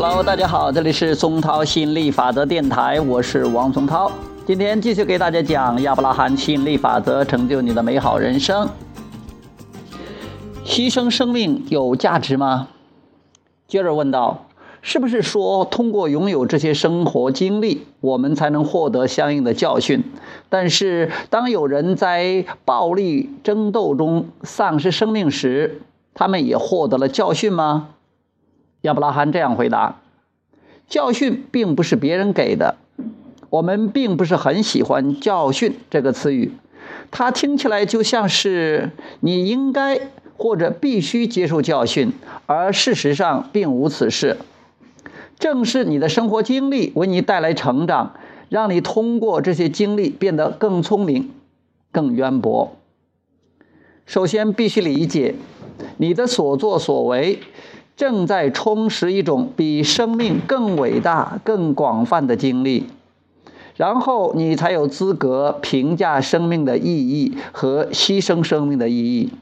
Hello，大家好，这里是松涛吸引力法则电台，我是王松涛。今天继续给大家讲亚伯拉罕吸引力法则，成就你的美好人生。牺牲生命有价值吗？接着问道：是不是说通过拥有这些生活经历，我们才能获得相应的教训？但是当有人在暴力争斗中丧失生命时，他们也获得了教训吗？亚伯拉罕这样回答：“教训并不是别人给的，我们并不是很喜欢‘教训’这个词语，它听起来就像是你应该或者必须接受教训，而事实上并无此事。正是你的生活经历为你带来成长，让你通过这些经历变得更聪明、更渊博。首先，必须理解你的所作所为。”正在充实一种比生命更伟大、更广泛的经历，然后你才有资格评价生命的意义和牺牲生命的意义。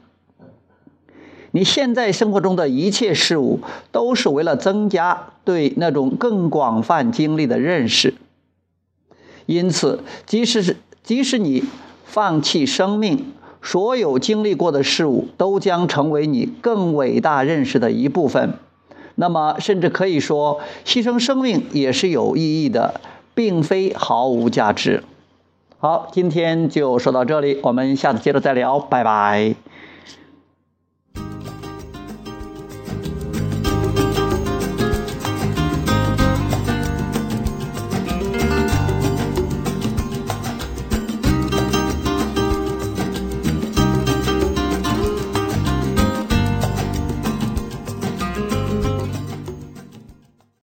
你现在生活中的一切事物，都是为了增加对那种更广泛经历的认识。因此，即使是即使你放弃生命，所有经历过的事物都将成为你更伟大认识的一部分。那么，甚至可以说，牺牲生命也是有意义的，并非毫无价值。好，今天就说到这里，我们下次接着再聊，拜拜。